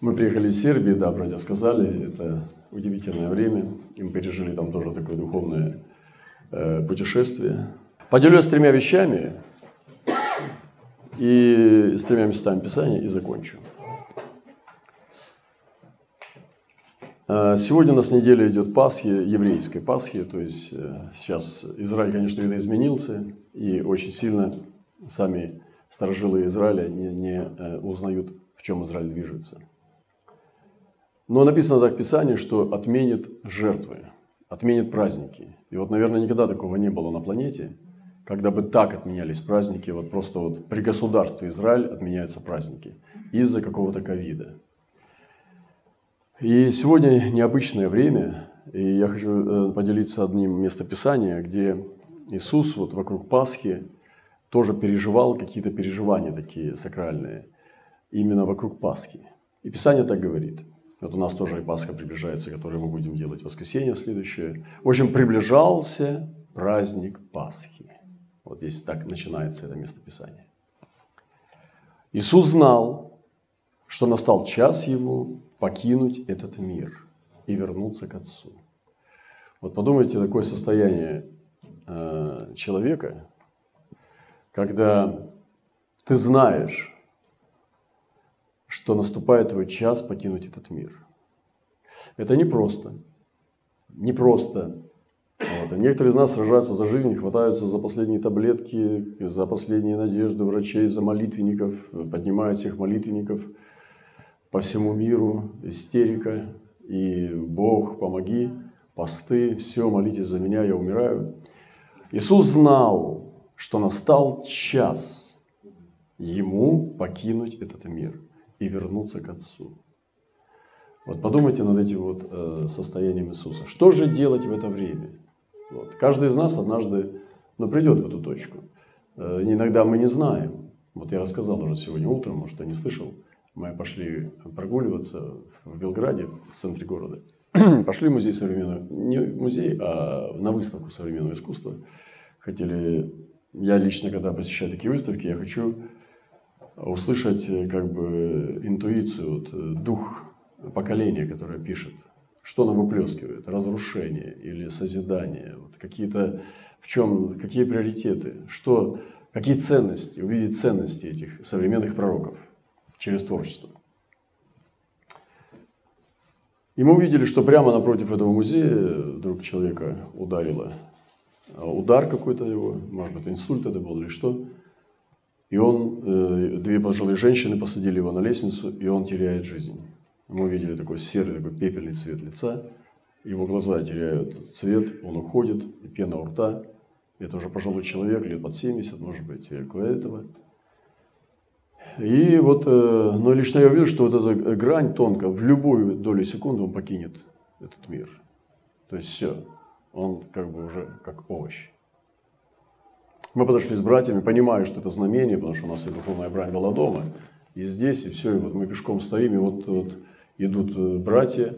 Мы приехали из Сербии, да, братья сказали, это удивительное время. И мы пережили там тоже такое духовное э, путешествие. Поделюсь тремя вещами и с тремя местами Писания и закончу. Э, сегодня у нас неделя идет Пасхи, еврейской Пасхи, то есть э, сейчас Израиль, конечно, видоизменился, и очень сильно сами сторожилы Израиля не, не э, узнают, в чем Израиль движется. Но написано так в Писании, что отменит жертвы, отменит праздники. И вот, наверное, никогда такого не было на планете, когда бы так отменялись праздники, вот просто вот при государстве Израиль отменяются праздники из-за какого-то ковида. И сегодня необычное время, и я хочу э, поделиться одним местописанием, где Иисус вот вокруг Пасхи тоже переживал какие-то переживания такие сакральные, именно вокруг Пасхи. И Писание так говорит. Вот у нас тоже и Пасха приближается, которую мы будем делать в воскресенье следующее. В общем, приближался праздник Пасхи. Вот здесь так начинается это местописание. Иисус знал, что настал час Его покинуть этот мир и вернуться к Отцу. Вот подумайте, такое состояние э, человека, когда ты знаешь, что наступает твой час покинуть этот мир. Это непросто. Непросто. Вот. некоторые из нас сражаются за жизнь, хватаются за последние таблетки, за последние надежды врачей, за молитвенников, поднимают всех молитвенников – по всему миру, истерика, и Бог, помоги, посты, все, молитесь за меня, я умираю. Иисус знал, что настал час ему покинуть этот мир и вернуться к Отцу. Вот подумайте над этим вот э, состоянием Иисуса. Что же делать в это время? Вот. Каждый из нас однажды ну, придет в эту точку. Э, иногда мы не знаем. Вот я рассказал уже сегодня утром, может, кто не слышал – мы пошли прогуливаться в Белграде, в центре города. пошли в музей современного, не музей, а на выставку современного искусства. Хотели, я лично, когда посещаю такие выставки, я хочу услышать как бы интуицию, вот, дух поколения, которое пишет, что оно выплескивает, разрушение или созидание, вот, какие-то, в чем, какие приоритеты, что, какие ценности, увидеть ценности этих современных пророков через творчество. И мы увидели, что прямо напротив этого музея вдруг человека ударило. Удар какой-то его, может быть, инсульт это был или что. И он, э, две пожилые женщины посадили его на лестницу, и он теряет жизнь. Мы увидели такой серый, такой пепельный цвет лица. Его глаза теряют цвет, он уходит, и пена у рта. Это уже пожилой человек, лет под 70, может быть, или около этого. И вот, э, но лично я увидел, что вот эта грань тонкая, в любую долю секунды он покинет этот мир. То есть все, он как бы уже как овощ. Мы подошли с братьями, понимая, что это знамение, потому что у нас и духовная брань была дома. И здесь, и все, и вот мы пешком стоим, и вот, вот идут э, братья,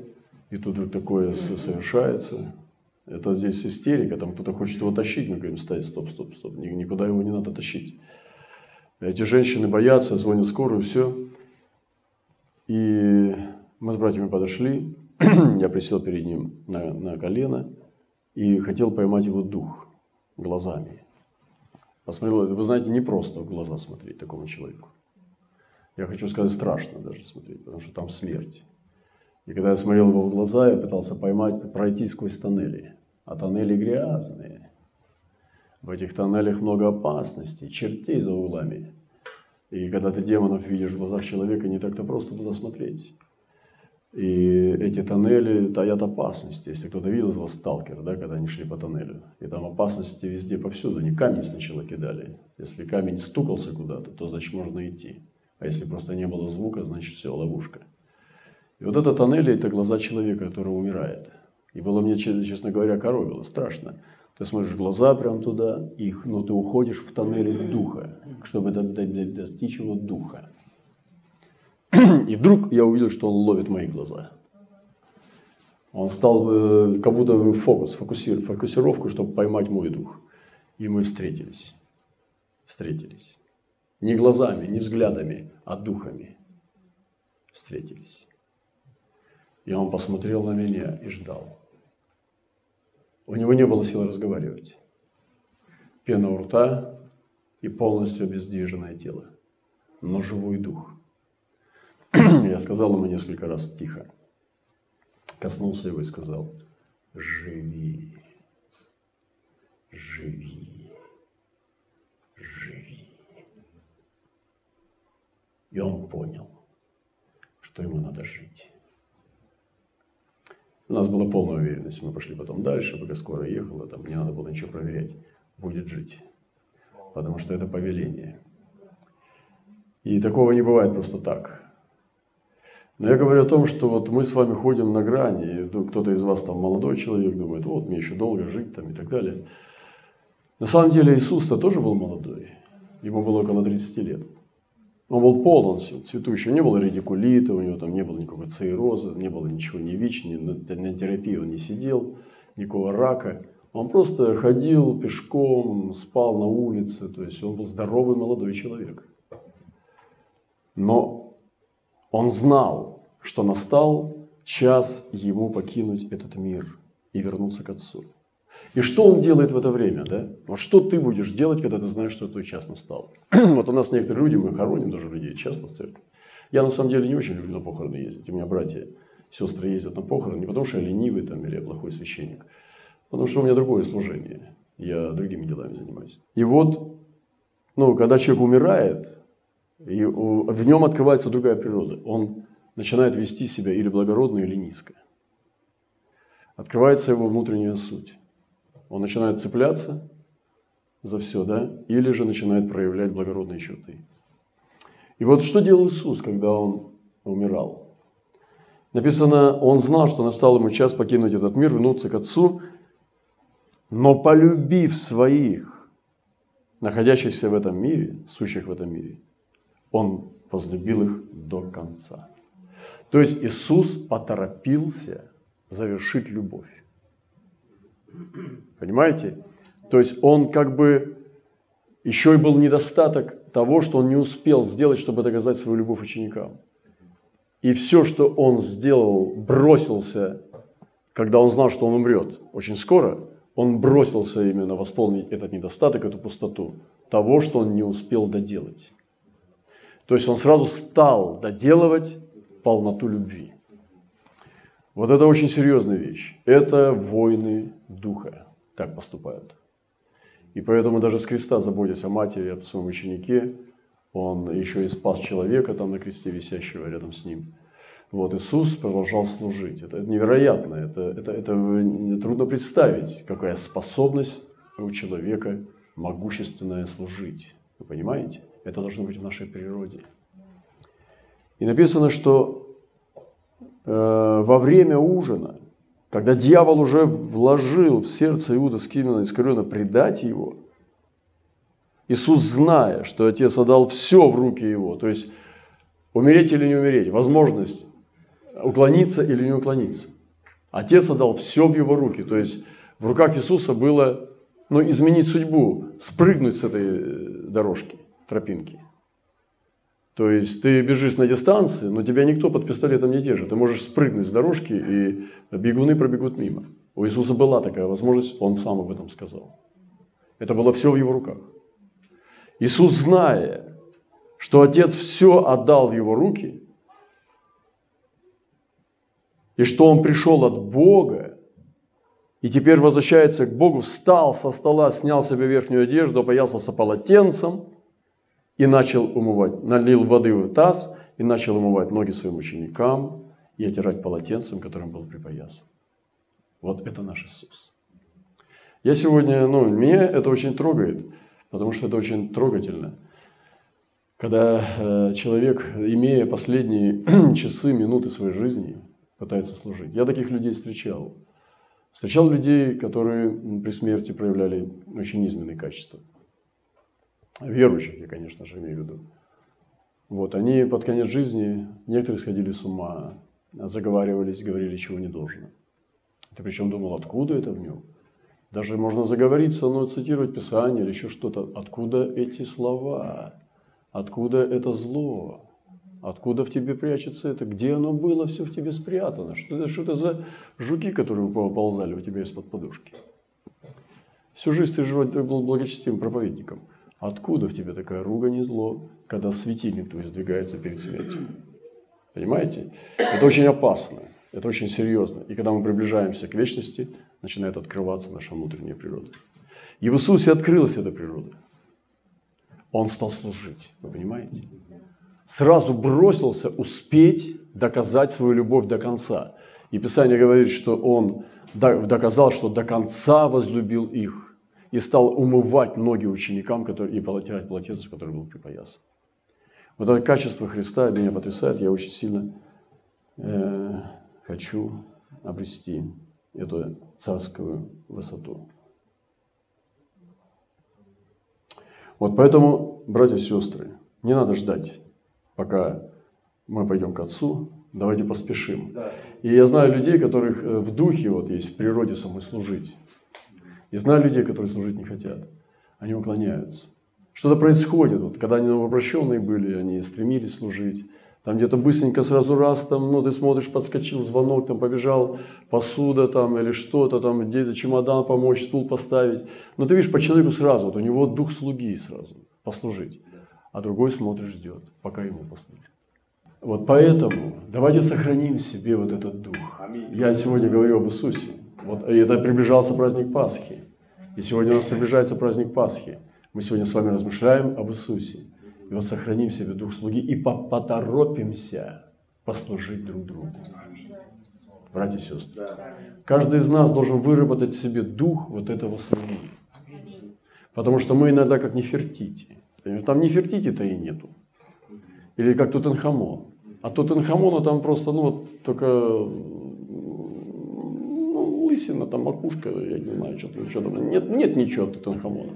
и тут вдруг такое совершается. Это здесь истерика, там кто-то хочет его тащить, мы говорим, стой, стоп, стоп, стоп, никуда его не надо тащить. Эти женщины боятся, звонят скорую, все. И мы с братьями подошли, я присел перед ним на, на колено и хотел поймать его дух глазами. Посмотрел, вы знаете, не просто в глаза смотреть такому человеку. Я хочу сказать, страшно даже смотреть, потому что там смерть. И когда я смотрел его в глаза, я пытался поймать, пройти сквозь тоннели. А тоннели грязные. В этих тоннелях много опасностей, чертей за углами. И когда ты демонов видишь в глазах человека, не так-то просто туда смотреть. И эти тоннели таят опасности. Если кто-то видел этого сталкера, да, когда они шли по тоннелю, и там опасности везде повсюду. Они камень сначала кидали. Если камень стукался куда-то, то значит можно идти. А если просто не было звука, значит все, ловушка. И вот это тоннели – это глаза человека, который умирает. И было мне, честно говоря, коровило, страшно. Ты смотришь глаза прям туда, и, ну, ты уходишь в тоннели духа, чтобы достичь его духа. И вдруг я увидел, что он ловит мои глаза. Он стал э, как будто фокус, фокусир, фокусировку, чтобы поймать мой дух. И мы встретились. Встретились. Не глазами, не взглядами, а духами. Встретились. И он посмотрел на меня и ждал. У него не было сил разговаривать. Пена у рта и полностью обездвиженное тело, но живой дух. Я сказал ему несколько раз тихо. Коснулся его и сказал, живи, живи, живи. И он понял, что ему надо жить. У нас была полная уверенность. Мы пошли потом дальше, пока скоро ехала, там не надо было ничего проверять. Будет жить. Потому что это повеление. И такого не бывает просто так. Но я говорю о том, что вот мы с вами ходим на грани. Кто-то из вас там молодой человек думает, вот мне еще долго жить там и так далее. На самом деле Иисус-то тоже был молодой. Ему было около 30 лет. Он был полон сил, цветущий. Не было редикулита, у него там не было никакого цирроза, не было ничего ни ВИЧ, ни на, на терапии он не сидел, никакого рака. Он просто ходил пешком, спал на улице, то есть он был здоровый молодой человек. Но он знал, что настал час ему покинуть этот мир и вернуться к Отцу. И что он делает в это время, да? Вот что ты будешь делать, когда ты знаешь, что твой час настал? вот у нас некоторые люди, мы хороним даже людей часто в церкви. Я на самом деле не очень люблю на похороны ездить. У меня братья, сестры ездят на похороны не потому, что я ленивый там, или я плохой священник, потому что у меня другое служение. Я другими делами занимаюсь. И вот, ну, когда человек умирает, и в нем открывается другая природа. Он начинает вести себя или благородно, или низко. Открывается его внутренняя суть. Он начинает цепляться за все, да, или же начинает проявлять благородные черты. И вот что делал Иисус, когда Он умирал? Написано, Он знал, что настал ему час покинуть этот мир, вернуться к Отцу, но полюбив своих, находящихся в этом мире, сущих в этом мире, Он возлюбил их до конца. То есть Иисус поторопился завершить любовь. Понимаете? То есть он как бы еще и был недостаток того, что он не успел сделать, чтобы доказать свою любовь ученикам. И все, что он сделал, бросился, когда он знал, что он умрет очень скоро, он бросился именно восполнить этот недостаток, эту пустоту того, что он не успел доделать. То есть он сразу стал доделывать полноту любви. Вот это очень серьезная вещь. Это войны духа так поступают. И поэтому даже с креста, заботясь о матери, о своем ученике, он еще и спас человека там на кресте, висящего рядом с ним. Вот Иисус продолжал служить. Это, невероятно, это, это, это трудно представить, какая способность у человека могущественная служить. Вы понимаете? Это должно быть в нашей природе. И написано, что э, во время ужина когда дьявол уже вложил в сердце Иуда Скимена Искариона предать его, Иисус, зная, что Отец отдал все в руки его, то есть умереть или не умереть, возможность уклониться или не уклониться. Отец отдал все в его руки, то есть в руках Иисуса было ну, изменить судьбу, спрыгнуть с этой э, дорожки, тропинки. То есть ты бежишь на дистанции, но тебя никто под пистолетом не держит. Ты можешь спрыгнуть с дорожки, и бегуны пробегут мимо. У Иисуса была такая возможность, Он сам об этом сказал. Это было все в Его руках. Иисус, зная, что Отец все отдал в Его руки, и что Он пришел от Бога, и теперь возвращается к Богу, встал со стола, снял себе верхнюю одежду, опоясался полотенцем – и начал умывать, налил воды в таз и начал умывать ноги своим ученикам и отирать полотенцем, которым был припоясан. Вот это наш Иисус. Я сегодня, ну, меня это очень трогает, потому что это очень трогательно. Когда э, человек, имея последние часы, минуты своей жизни, пытается служить. Я таких людей встречал. Встречал людей, которые при смерти проявляли очень низменные качества верующих, я, конечно же, имею в виду. Вот, они под конец жизни, некоторые сходили с ума, заговаривались, говорили, чего не должно. Ты причем думал, откуда это в нем? Даже можно заговориться, но цитировать Писание или еще что-то. Откуда эти слова? Откуда это зло? Откуда в тебе прячется это? Где оно было? Все в тебе спрятано. Что это, что это за жуки, которые ползали у тебя из-под подушки? Всю жизнь ты, был благочестивым проповедником. Откуда в тебе такая ругань и зло, когда светильник твой сдвигается перед смертью? Понимаете? Это очень опасно, это очень серьезно. И когда мы приближаемся к вечности, начинает открываться наша внутренняя природа. И в Иисусе открылась эта природа. Он стал служить, вы понимаете? Сразу бросился успеть доказать свою любовь до конца. И Писание говорит, что он доказал, что до конца возлюбил их и стал умывать ноги ученикам которые, и полотирать полотенце, который был припоясан. Вот это качество Христа меня потрясает. Я очень сильно э, хочу обрести эту царскую высоту. Вот поэтому, братья и сестры, не надо ждать, пока мы пойдем к Отцу, давайте поспешим. И я знаю людей, которых э, в духе вот есть в природе самой служить. И знаю людей, которые служить не хотят. Они уклоняются. Что-то происходит. Вот, когда они новообращенные были, они стремились служить. Там где-то быстренько сразу раз, там, ну, ты смотришь, подскочил звонок, там побежал, посуда там или что-то там, где-то чемодан помочь, стул поставить. Но ты видишь по человеку сразу, вот у него дух слуги сразу, послужить. А другой смотришь, ждет, пока ему послужит. Вот поэтому давайте сохраним в себе вот этот дух. Я сегодня говорю об Иисусе. Вот это приближался праздник Пасхи. И сегодня у нас приближается праздник Пасхи. Мы сегодня с вами размышляем об Иисусе. И вот сохраним в себе дух слуги и поторопимся послужить друг другу. Братья и сестры. Каждый из нас должен выработать себе дух вот этого слуги. Потому что мы иногда как Нефертити. Там Нефертити-то и нету. Или как Тутанхамон. А Тутанхамона там просто, ну, вот, только лысина, там макушка, я не знаю, что-то, что там. Нет, нет ничего от Тутанхамона.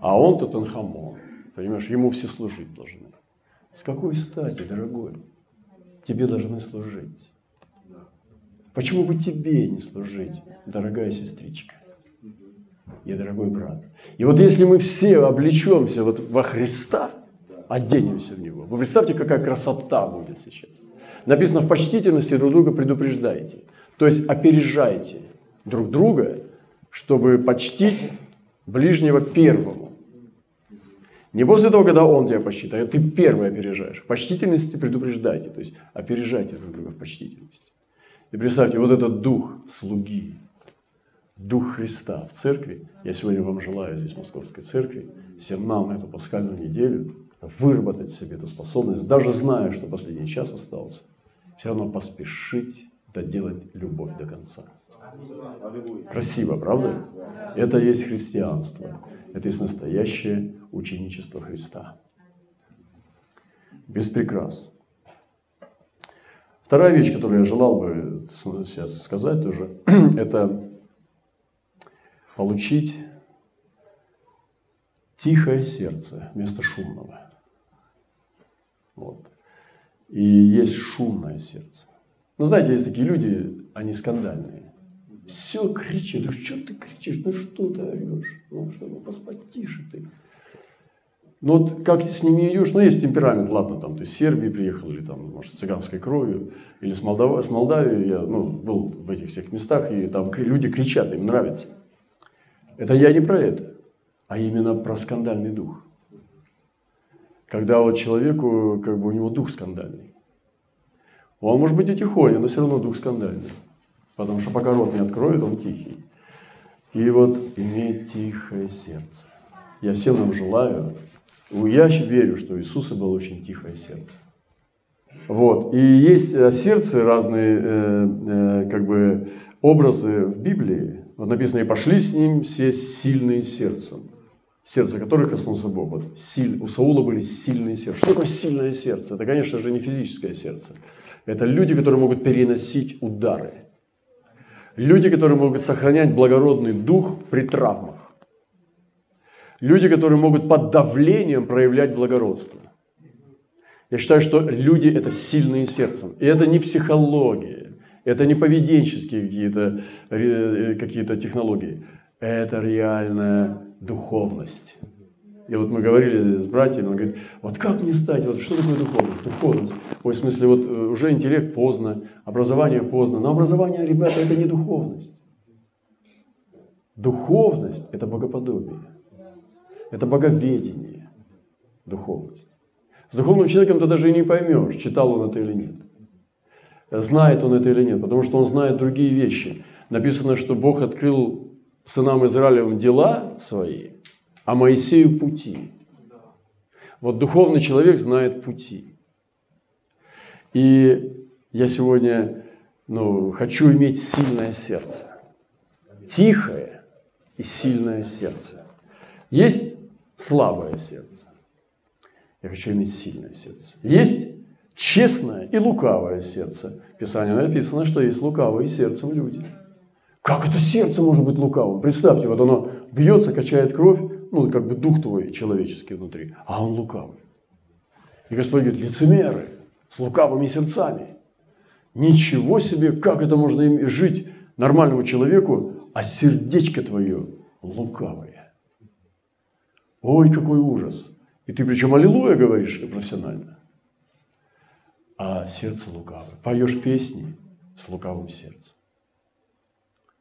А он Тутанхамон. Понимаешь, ему все служить должны. С какой стати, дорогой? Тебе должны служить. Почему бы тебе не служить, дорогая сестричка и дорогой брат? И вот если мы все облечемся вот во Христа, оденемся в Него, вы представьте, какая красота будет сейчас. Написано, в почтительности друг друга предупреждайте. То есть опережайте друг друга, чтобы почтить ближнего первому. Не после того, когда он тебя посчитает, а ты первый опережаешь. Почтительности предупреждайте, то есть опережайте друг друга в почтительности. И представьте, вот этот дух слуги, дух Христа в церкви, я сегодня вам желаю здесь, в Московской церкви, всем нам эту пасхальную неделю выработать себе эту способность, даже зная, что последний час остался, все равно поспешить доделать любовь до конца. Красиво, правда? Это есть христианство. Это есть настоящее ученичество Христа. Без прикрас. Вторая вещь, которую я желал бы сейчас сказать тоже, это получить тихое сердце вместо шумного. Вот. И есть шумное сердце. Но знаете, есть такие люди, они скандальные все кричит. Ну что ты кричишь? Ну что ты орешь? Ну что, ну поспать тише ты. Ну вот как с ними идешь, ну есть темперамент, ладно, там ты с Сербии приехал, или там, может, с цыганской кровью, или с, Молдав... с Молдавии, я ну, был в этих всех местах, и там люди кричат, им нравится. Это я не про это, а именно про скандальный дух. Когда вот человеку, как бы у него дух скандальный. Он может быть и тихоня, но все равно дух скандальный. Потому что пока рот не откроет, он тихий. И вот иметь тихое сердце. Я всем нам желаю. Я верю, что у Иисуса было очень тихое сердце. Вот. И есть о сердце разные э, э, как бы образы в Библии. Вот написано, и пошли с ним все сильные сердцем. Сердце которых коснулся Бог. Вот, силь, у Саула были сильные сердца. Что такое сильное сердце? Это, конечно же, не физическое сердце. Это люди, которые могут переносить удары. Люди, которые могут сохранять благородный дух при травмах. Люди, которые могут под давлением проявлять благородство. Я считаю, что люди – это сильные сердцем. И это не психология, это не поведенческие какие-то э, какие технологии. Это реальная духовность. И вот мы говорили с братьями, он говорит, вот как мне стать, вот что такое духовность? Духовность. Ой, в смысле, вот э, уже интеллект поздно, образование поздно. Но образование, ребята, это не духовность. Духовность – это богоподобие. Это боговедение. Духовность. С духовным человеком ты даже и не поймешь, читал он это или нет. Знает он это или нет, потому что он знает другие вещи. Написано, что Бог открыл сынам Израилевым дела свои, а Моисею пути. Вот духовный человек знает пути. И я сегодня ну, хочу иметь сильное сердце. Тихое и сильное сердце. Есть слабое сердце. Я хочу иметь сильное сердце. Есть честное и лукавое сердце. В Писании написано, что есть лукавые сердцем люди. Как это сердце может быть лукавым? Представьте, вот оно бьется, качает кровь, ну, как бы дух твой человеческий внутри, а он лукавый. И Господь говорит, лицемеры с лукавыми сердцами. Ничего себе, как это можно им жить нормальному человеку, а сердечко твое лукавое. Ой, какой ужас. И ты причем аллилуйя говоришь профессионально. А сердце лукавое. Поешь песни с лукавым сердцем.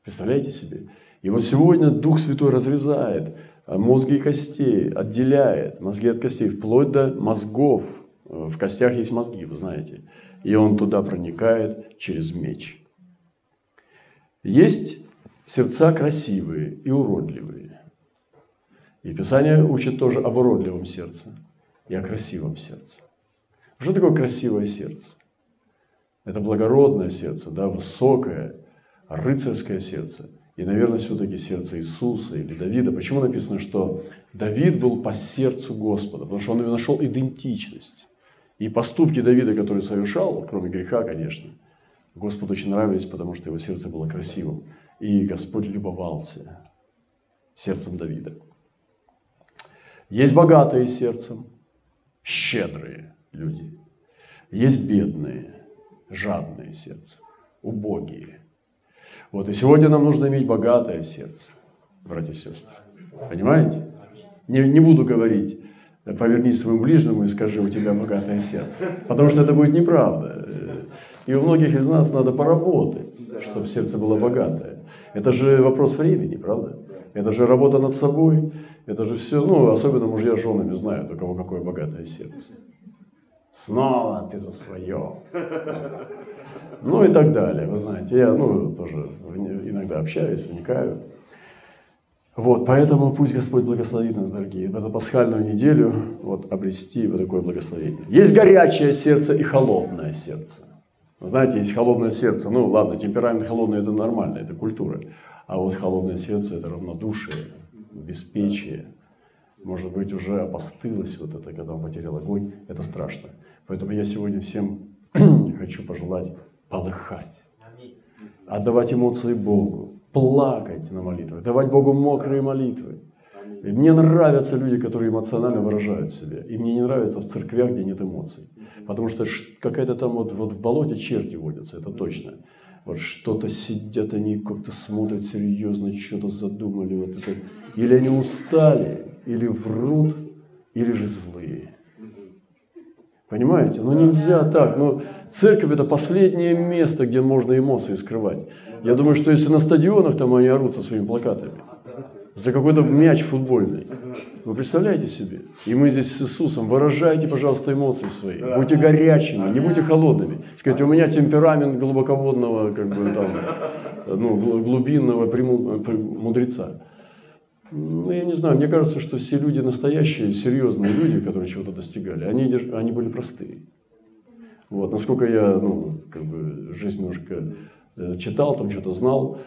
Представляете себе? И вот сегодня Дух Святой разрезает мозги и костей, отделяет мозги от костей, вплоть до мозгов. В костях есть мозги, вы знаете. И он туда проникает через меч. Есть сердца красивые и уродливые. И Писание учит тоже об уродливом сердце и о красивом сердце. Что такое красивое сердце? Это благородное сердце, да, высокое, рыцарское сердце – и, наверное, все-таки сердце Иисуса или Давида. Почему написано, что Давид был по сердцу Господа? Потому что он нашел идентичность. И поступки Давида, которые совершал, кроме греха, конечно, Господу очень нравились, потому что его сердце было красивым. И Господь любовался сердцем Давида. Есть богатые сердцем, щедрые люди. Есть бедные, жадные сердцем, убогие – вот, и сегодня нам нужно иметь богатое сердце, братья и сестры. Понимаете? Не, не буду говорить, повернись своему ближнему и скажи, у тебя богатое сердце. Потому что это будет неправда. И у многих из нас надо поработать, чтобы сердце было богатое. Это же вопрос времени, правда? Это же работа над собой. Это же все, ну, особенно мужья с женами знают, у кого какое богатое сердце. Снова ты за свое. Ну и так далее. Вы знаете, я ну, тоже иногда общаюсь, вникаю. Вот, поэтому пусть Господь благословит нас, дорогие, в эту пасхальную неделю вот, обрести вот такое благословение. Есть горячее сердце и холодное сердце. Знаете, есть холодное сердце. Ну ладно, темперамент холодный – это нормально, это культура. А вот холодное сердце – это равнодушие, беспечие. Может быть, уже опостылось вот это, когда он потерял огонь. Это страшно. Поэтому я сегодня всем хочу пожелать полыхать, отдавать эмоции Богу, плакать на молитвах, давать Богу мокрые молитвы. И мне нравятся люди, которые эмоционально выражают себя. И мне не нравится в церквях, где нет эмоций. Потому что какая-то там вот, вот в болоте черти водятся, это точно. Вот что-то сидят, они как-то смотрят серьезно, что-то задумали. Вот это. Или они устали, или врут, или же злые. Понимаете? Ну нельзя так. Ну, церковь это последнее место, где можно эмоции скрывать. Я думаю, что если на стадионах там они орут со своими плакатами, за какой-то мяч футбольный. Вы представляете себе? И мы здесь с Иисусом. Выражайте, пожалуйста, эмоции свои. Будьте горячими, не будьте холодными. Сказать, у меня темперамент глубоководного, как бы там, ну, глубинного мудреца. Ну, я не знаю, мне кажется, что все люди настоящие, серьезные люди, которые чего-то достигали, они, они были простые. Вот, насколько я, ну, как бы, жизнь немножко э, читал, там что-то знал,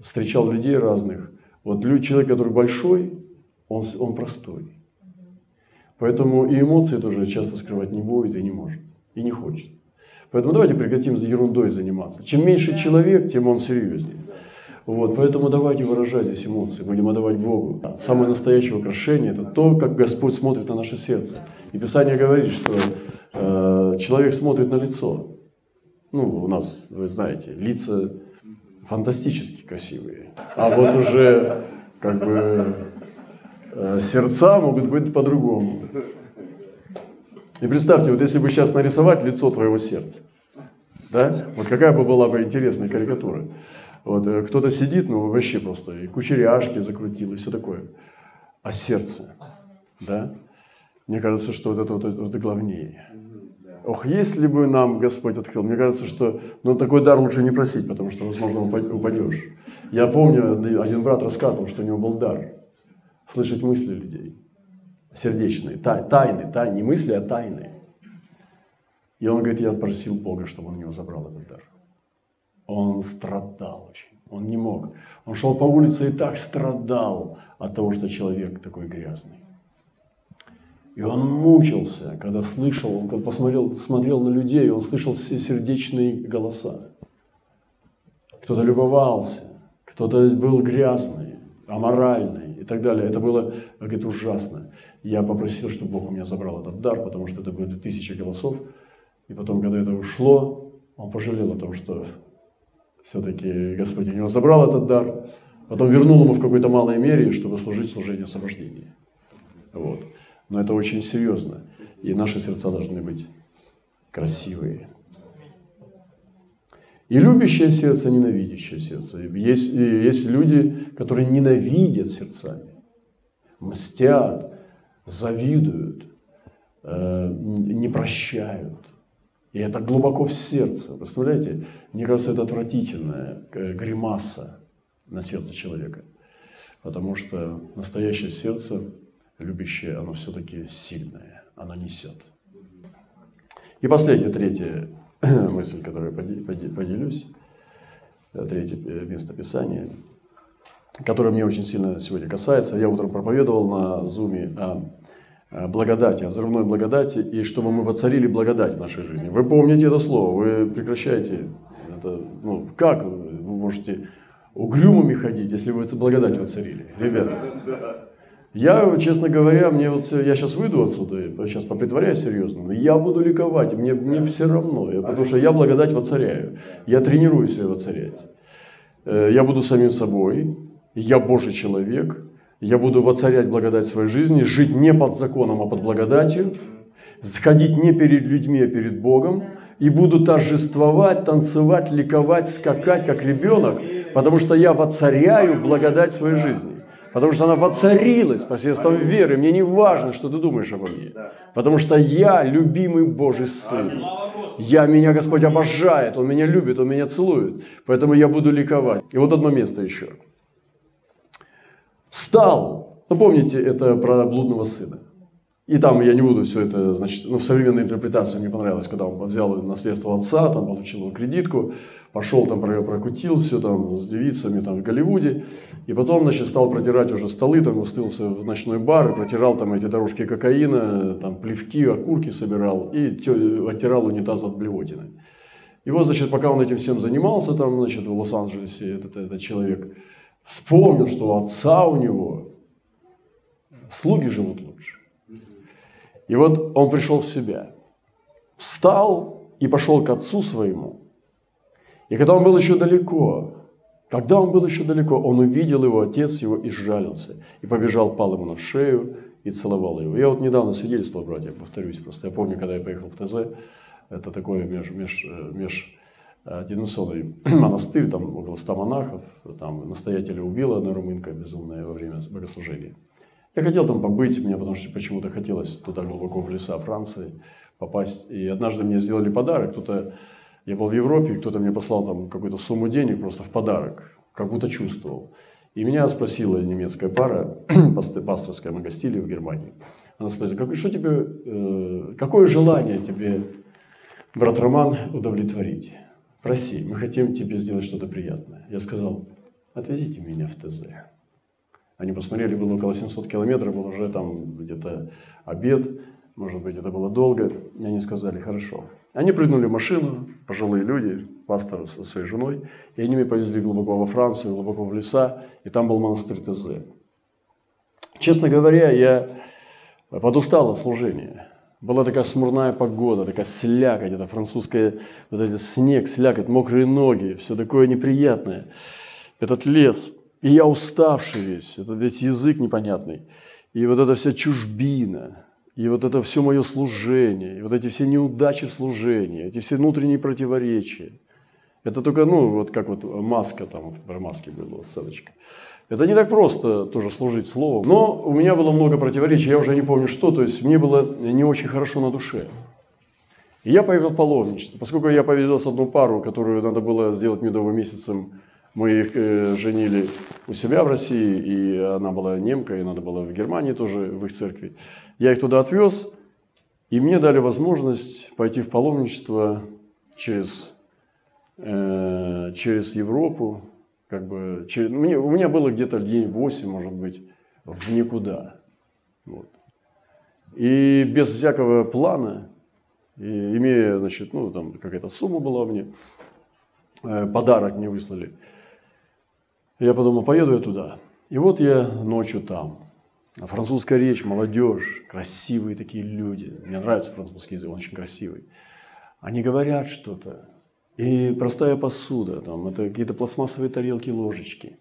встречал людей разных. Вот человек, который большой, он, он простой. Поэтому и эмоции тоже часто скрывать не будет и не может, и не хочет. Поэтому давайте прекратим за ерундой заниматься. Чем меньше человек, тем он серьезнее. Вот, поэтому давайте выражать здесь эмоции, будем отдавать Богу. Самое настоящее украшение – это то, как Господь смотрит на наше сердце. И Писание говорит, что э, человек смотрит на лицо. Ну, у нас, вы знаете, лица фантастически красивые. А вот уже как бы э, сердца могут быть по-другому. И представьте, вот если бы сейчас нарисовать лицо твоего сердца, да, вот какая бы была бы интересная карикатура. Вот э, кто-то сидит, ну вообще просто, и кучеряшки закрутил, и все такое. А сердце, да, мне кажется, что вот это вот это, это главнее. Ох, если бы нам Господь открыл, мне кажется, что ну, такой дар лучше не просить, потому что, возможно, упадешь. Я помню, один брат рассказывал, что у него был дар слышать мысли людей. Сердечные, тай, тайны, тайны, не мысли, а тайны. И он говорит, я просил Бога, чтобы он у него забрал этот дар. Он страдал очень, он не мог. Он шел по улице и так страдал от того, что человек такой грязный. И он мучился, когда слышал, он когда посмотрел, смотрел на людей, он слышал все сердечные голоса. Кто-то любовался, кто-то был грязный, аморальный и так далее. Это было, говорит, ужасно. Я попросил, чтобы Бог у меня забрал этот дар, потому что это были тысячи голосов. И потом, когда это ушло, он пожалел о том, что все-таки Господь у него забрал этот дар, потом вернул ему в какой-то малой мере, чтобы служить служение освобождения. Вот. Но это очень серьезно. И наши сердца должны быть красивые. И любящее сердце, ненавидящее сердце. Есть, есть люди, которые ненавидят сердцами, мстят, завидуют, э, не прощают. И это глубоко в сердце. Представляете? Мне кажется, это отвратительная э, гримаса на сердце человека. Потому что настоящее сердце любящее, оно все-таки сильное, оно несет. И последняя, третья мысль, которую я поделюсь, э, третье э, место Писания, которое мне очень сильно сегодня касается. Я утром проповедовал на Зуме о благодати, о взрывной благодати, и чтобы мы воцарили благодать в нашей жизни. Вы помните это слово, вы прекращаете. Это, ну, как вы можете угрюмыми ходить, если вы благодать воцарили? Ребята, я, честно говоря, мне вот я сейчас выйду отсюда, сейчас попритворяюсь серьезно, но я буду ликовать, мне, мне все равно, я, потому что я благодать воцаряю, я тренируюсь ее воцарять. Э, я буду самим собой, я Божий человек, я буду воцарять благодать своей жизни, жить не под законом, а под благодатью, сходить не перед людьми, а перед Богом, и буду торжествовать, танцевать, ликовать, скакать, как ребенок, потому что я воцаряю благодать своей жизни. Потому что она воцарилась посредством веры. Мне не важно, что ты думаешь обо мне. Потому что я любимый Божий Сын. Я, меня Господь обожает, Он меня любит, Он меня целует. Поэтому я буду ликовать. И вот одно место еще. Встал. Ну, помните, это про блудного сына. И там я не буду все это, значит, ну, в современной интерпретации мне понравилось, когда он взял наследство отца, там получил его кредитку, пошел там прокутил все там с девицами там в Голливуде, и потом, значит, стал протирать уже столы, там устылся в ночной бар, и протирал там эти дорожки кокаина, там плевки, окурки собирал и оттирал унитаз от блевотины. И вот, значит, пока он этим всем занимался там, значит, в Лос-Анджелесе, этот, этот человек вспомнил, что у отца у него слуги живут. И вот он пришел в себя, встал и пошел к отцу своему. И когда он был еще далеко, когда он был еще далеко, он увидел его, отец его, и сжалился. И побежал, пал ему на шею и целовал его. Я вот недавно свидетельствовал, братья, повторюсь просто. Я помню, когда я поехал в ТЗ, это такой меж, меж, меж денонсонный монастырь, там около ста монахов, там настоятеля убила одна румынка безумная во время богослужения. Я хотел там побыть, мне потому что почему-то хотелось туда глубоко в леса Франции попасть. И однажды мне сделали подарок. Кто-то, я был в Европе, кто-то мне послал там какую-то сумму денег просто в подарок, как будто чувствовал. И меня спросила немецкая пара, пасторская, мы гостили в Германии. Она спросила, как, что тебе, э, какое желание тебе, брат Роман, удовлетворить? Проси, мы хотим тебе сделать что-то приятное. Я сказал, отвезите меня в ТЗ. Они посмотрели, было около 700 километров, был уже там где-то обед, может быть, это было долго. И они сказали, хорошо. Они прыгнули в машину, пожилые люди, пастор со своей женой, и они меня повезли глубоко во Францию, глубоко в леса, и там был монастырь ТЗ. Честно говоря, я подустал от служения. Была такая смурная погода, такая слякоть, это французская, вот этот снег, слякоть, мокрые ноги, все такое неприятное. Этот лес – и я уставший весь, это весь язык непонятный. и вот эта вся чужбина, и вот это все мое служение, и вот эти все неудачи в служении, эти все внутренние противоречия. Это только, ну, вот как вот маска, там вот про маски была ссадочка. Это не так просто тоже служить словом. Но у меня было много противоречий, я уже не помню что, то есть мне было не очень хорошо на душе. И я поехал в паломничество. Поскольку я повезло с одну пару, которую надо было сделать медовым месяцем, мы их э, женили у себя в России, и она была немка, и надо было в Германии тоже, в их церкви. Я их туда отвез, и мне дали возможность пойти в паломничество через, э, через Европу. Как бы, через, мне, у меня было где-то день 8, может быть, в никуда. Вот. И без всякого плана, и имея, значит, ну, там какая-то сумма была мне, э, подарок мне выслали. Я подумал, поеду я туда. И вот я ночью там. Французская речь, молодежь, красивые такие люди. Мне нравится французский язык, он очень красивый. Они говорят что-то. И простая посуда, там, это какие-то пластмассовые тарелки, ложечки.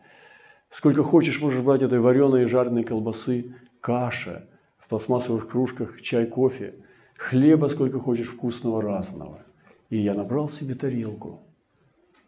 Сколько хочешь, можешь брать этой вареной и жареной колбасы, каша, в пластмассовых кружках чай, кофе, хлеба сколько хочешь вкусного разного. И я набрал себе тарелку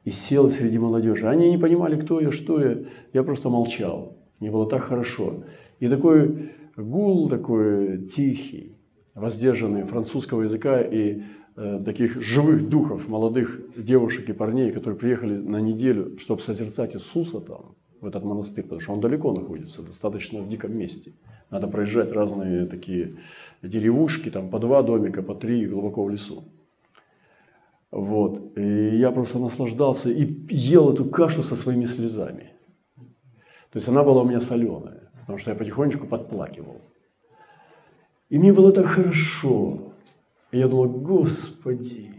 и сел среди молодежи. Они не понимали, кто я, что я. Я просто молчал. Мне было так хорошо. И такой гул, такой тихий, воздержанный французского языка и э, таких живых духов, молодых девушек и парней, которые приехали на неделю, чтобы созерцать Иисуса там, в этот монастырь, потому что он далеко находится, достаточно в диком месте. Надо проезжать разные такие деревушки, там по два домика, по три, глубоко в лесу. Вот. И я просто наслаждался и ел эту кашу со своими слезами. То есть она была у меня соленая потому что я потихонечку подплакивал. И мне было так хорошо. И я думал, Господи,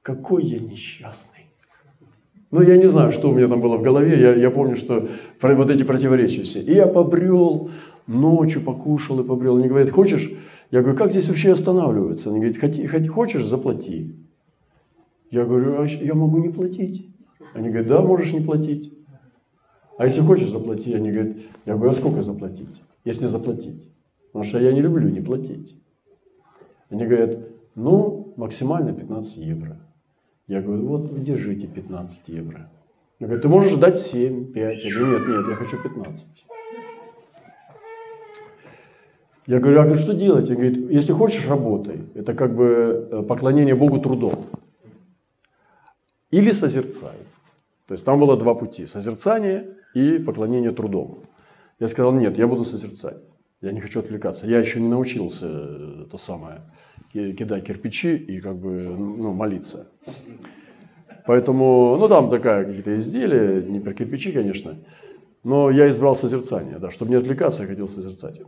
какой я несчастный. Ну, я не знаю, что у меня там было в голове. Я, я помню, что про вот эти противоречия все. И я побрел, ночью покушал и побрел. Они говорят, хочешь? Я говорю, как здесь вообще останавливаются? Они говорят, хоти, хоти, хочешь, заплати. Я говорю, а я могу не платить. Они говорят, да, можешь не платить. А если хочешь, заплати. Они говорят, я говорю, а сколько заплатить, если заплатить? Потому что я не люблю не платить. Они говорят, ну, максимально 15 евро. Я говорю, вот держите 15 евро. Они говорят, ты можешь дать 7, 5. Я говорю, нет, нет, я хочу 15. Я говорю, а говорю, что делать? Он говорит, если хочешь, работай. Это как бы э, поклонение Богу трудом. Или созерцай. То есть там было два пути. Созерцание и поклонение трудом. Я сказал, нет, я буду созерцать. Я не хочу отвлекаться. Я еще не научился э, то самое, кидать кирпичи и как бы ну, молиться. Поэтому, ну там такая какие-то изделия, не про кирпичи, конечно, но я избрал созерцание, да, чтобы не отвлекаться, я хотел созерцать.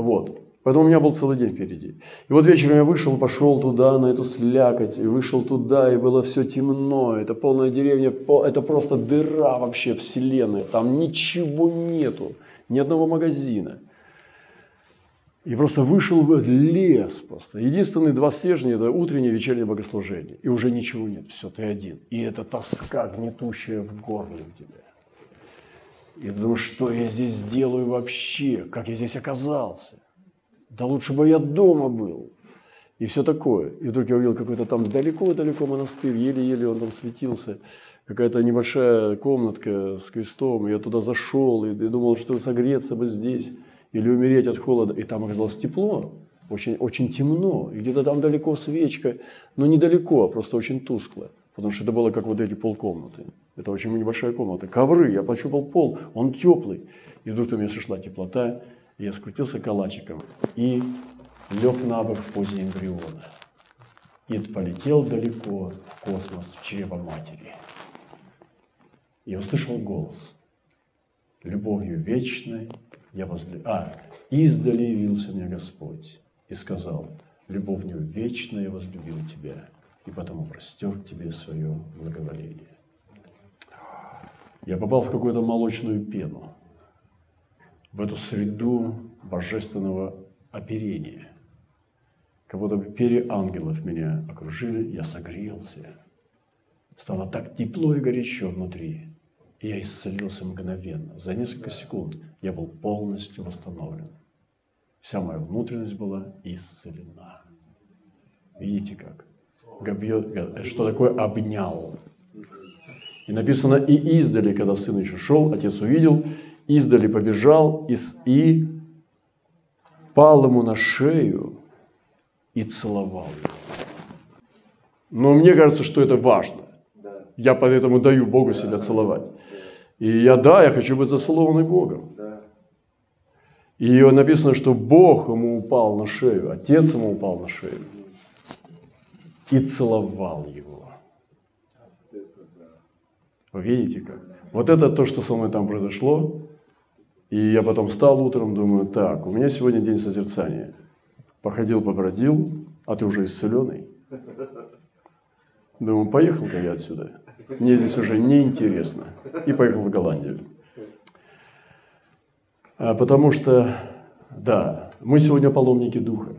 Вот. Поэтому у меня был целый день впереди. И вот вечером я вышел, пошел туда, на эту слякоть, и вышел туда, и было все темно. Это полная деревня, это просто дыра вообще вселенной. Там ничего нету, ни одного магазина. И просто вышел в этот лес просто. Единственные два стержня – это утреннее и вечернее богослужение. И уже ничего нет, все, ты один. И это тоска гнетущая в горле у тебя. Ты думаешь, что я здесь делаю вообще? Как я здесь оказался? да лучше бы я дома был. И все такое. И вдруг я увидел какой-то там далеко-далеко монастырь, еле-еле он там светился. Какая-то небольшая комнатка с крестом. Я туда зашел и думал, что согреться бы здесь или умереть от холода. И там оказалось тепло, очень, очень темно. И где-то там далеко свечка, но недалеко, а просто очень тускло. Потому что это было как вот эти полкомнаты. Это очень небольшая комната. Ковры, я пощупал пол, он теплый. И вдруг у меня сошла теплота, я скрутился калачиком и лег на бок в позе эмбриона. И полетел далеко в космос, в чрево матери. И услышал голос. Любовью вечной я возлю... А, издали явился мне Господь и сказал, любовью вечной я возлюбил тебя, и потому простер тебе свое благоволение. Я попал в какую-то молочную пену в эту среду божественного оперения. Как будто перья ангелов меня окружили, я согрелся. Стало так тепло и горячо внутри. И я исцелился мгновенно. За несколько секунд я был полностью восстановлен. Вся моя внутренность была исцелена. Видите как? Что такое обнял? И написано, и издали, когда сын еще шел, отец увидел, издали побежал и, и пал ему на шею и целовал его. Но мне кажется, что это важно. Я поэтому даю Богу себя целовать. И я, да, я хочу быть зацелованный Богом. И написано, что Бог ему упал на шею, Отец ему упал на шею и целовал его. Вы видите как? Вот это то, что со мной там произошло. И я потом встал утром, думаю, так, у меня сегодня день созерцания. Походил, побродил, а ты уже исцеленный. Думаю, поехал-ка я отсюда. Мне здесь уже неинтересно. И поехал в Голландию. А потому что, да, мы сегодня паломники Духа.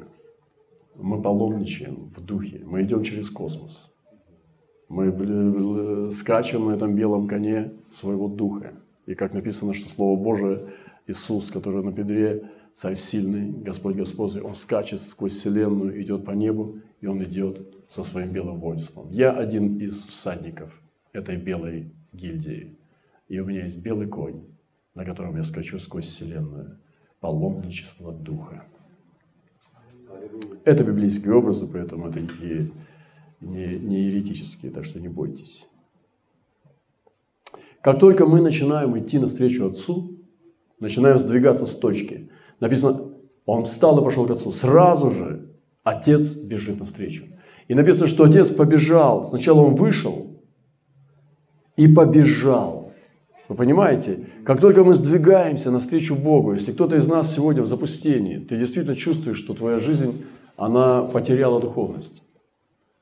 Мы паломничаем в Духе. Мы идем через космос. Мы скачем на этом белом коне своего Духа. И как написано, что Слово Божие, Иисус, который на педре, Царь сильный, Господь Господь, Он скачет сквозь вселенную, идет по небу, и Он идет со своим белым воинством. Я один из всадников этой белой гильдии. И у меня есть белый конь, на котором я скачу сквозь вселенную. Паломничество духа. Это библейские образы, поэтому это не, не, не еретические, так что не бойтесь. Как только мы начинаем идти навстречу Отцу, начинаем сдвигаться с точки, написано, он встал и пошел к Отцу. Сразу же Отец бежит навстречу. И написано, что Отец побежал. Сначала он вышел и побежал. Вы понимаете? Как только мы сдвигаемся навстречу Богу, если кто-то из нас сегодня в запустении, ты действительно чувствуешь, что твоя жизнь, она потеряла духовность.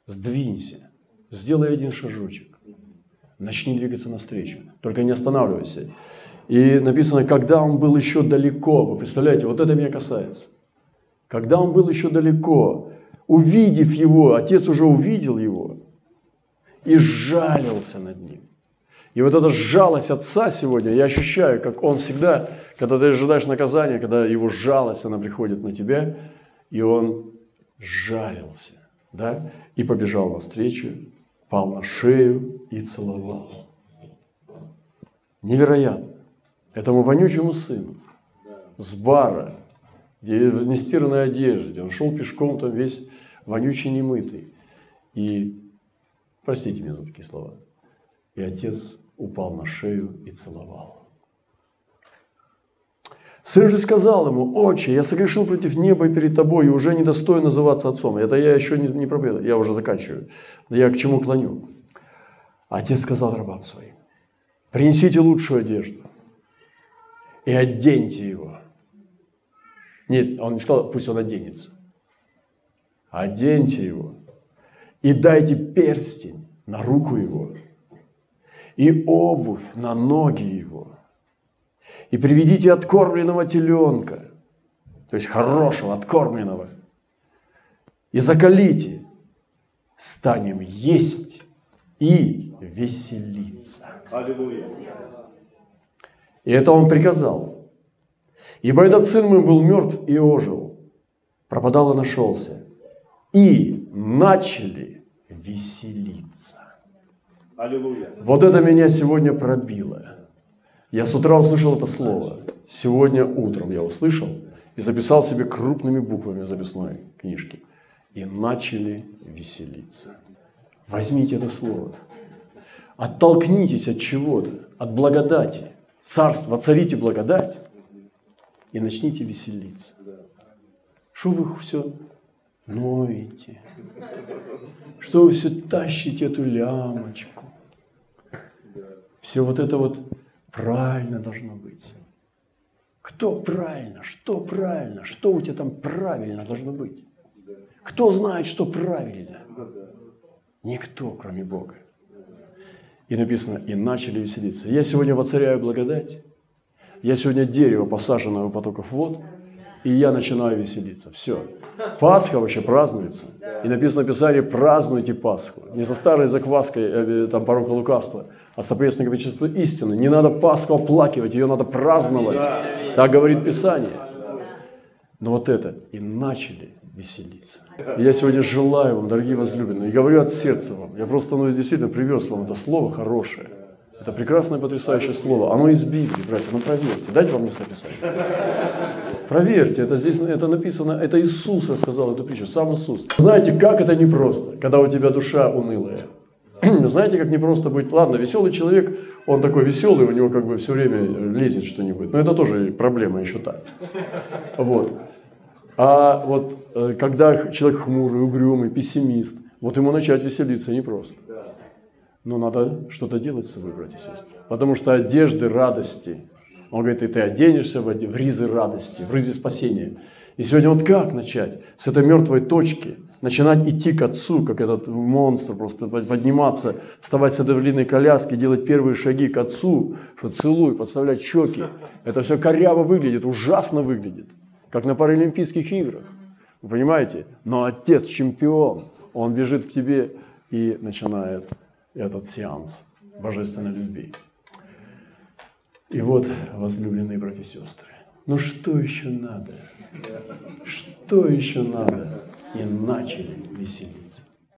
Сдвинься, сделай один шажочек, начни двигаться навстречу, только не останавливайся. И написано, когда он был еще далеко, вы представляете, вот это меня касается. Когда он был еще далеко, увидев его, отец уже увидел его и сжалился над ним. И вот эта жалость отца сегодня, я ощущаю, как он всегда, когда ты ожидаешь наказания, когда его жалость, она приходит на тебя, и он жалился, да, и побежал навстречу, пал на шею и целовал. Невероятно. Этому вонючему сыну с бара, где в нестиранной одежде, он шел пешком там весь вонючий, немытый. И, простите меня за такие слова, и отец упал на шею и целовал. Сын же сказал ему, отче, я согрешил против неба и перед тобой, и уже недостоин называться отцом. Это я еще не, не проповедую, я уже заканчиваю. Я к чему клоню? Отец сказал рабам своим, принесите лучшую одежду и оденьте его. Нет, он не сказал, пусть он оденется. Оденьте его и дайте перстень на руку его и обувь на ноги его. И приведите откормленного теленка, то есть хорошего, откормленного, и закалите, станем есть и веселиться. Аллилуйя. И это он приказал. Ибо этот сын мой был мертв и ожил, пропадал и нашелся. И начали веселиться. Аллилуйя. Вот это меня сегодня пробило. Я с утра услышал это слово. Сегодня утром я услышал и записал себе крупными буквами записной книжке. И начали веселиться. Возьмите это слово. Оттолкнитесь от чего-то, от благодати. Царство, царите благодать и начните веселиться. Что вы все ноете? Что вы все тащите эту лямочку? Все вот это вот правильно должно быть. Кто правильно? Что правильно? Что у тебя там правильно должно быть? Кто знает, что правильно? Никто, кроме Бога. И написано, и начали веселиться. Я сегодня воцаряю благодать. Я сегодня дерево, посаженное у потоков вод. И я начинаю веселиться. Все. Пасха вообще празднуется. И написано в Писании, празднуйте Пасху. Не со старой закваской, э, там, порока лукавства, а с опресненным вещества истины. Не надо Пасху оплакивать, ее надо праздновать. Так говорит Писание. Но вот это, и начали веселиться. И я сегодня желаю вам, дорогие возлюбленные, и говорю от сердца вам, я просто ну, действительно привез вам это слово хорошее. Это прекрасное, потрясающее слово. Оно из Библии, братья, ну проверьте. Дайте вам место Писания. Проверьте, это здесь это написано, это Иисус рассказал эту притчу, сам Иисус. Знаете, как это непросто, когда у тебя душа унылая. Знаете, как непросто быть, ладно, веселый человек, он такой веселый, у него как бы все время лезет что-нибудь. Но это тоже проблема еще так. Вот. А вот э, когда человек хмурый, угрюмый, пессимист, вот ему начать веселиться непросто. Но надо что-то делать с собой, братья и сестры. Потому что одежды радости, он говорит, и ты оденешься в, в ризы радости, в ризы спасения. И сегодня вот как начать? С этой мертвой точки начинать идти к Отцу, как этот монстр, просто подниматься, вставать с этой коляски, делать первые шаги к Отцу, что целуй, подставлять щеки. Это все коряво выглядит, ужасно выглядит как на Паралимпийских играх. Вы понимаете? Но отец чемпион, он бежит к тебе и начинает этот сеанс божественной любви. И вот, возлюбленные братья и сестры, ну что еще надо? Что еще надо? И начали веселиться.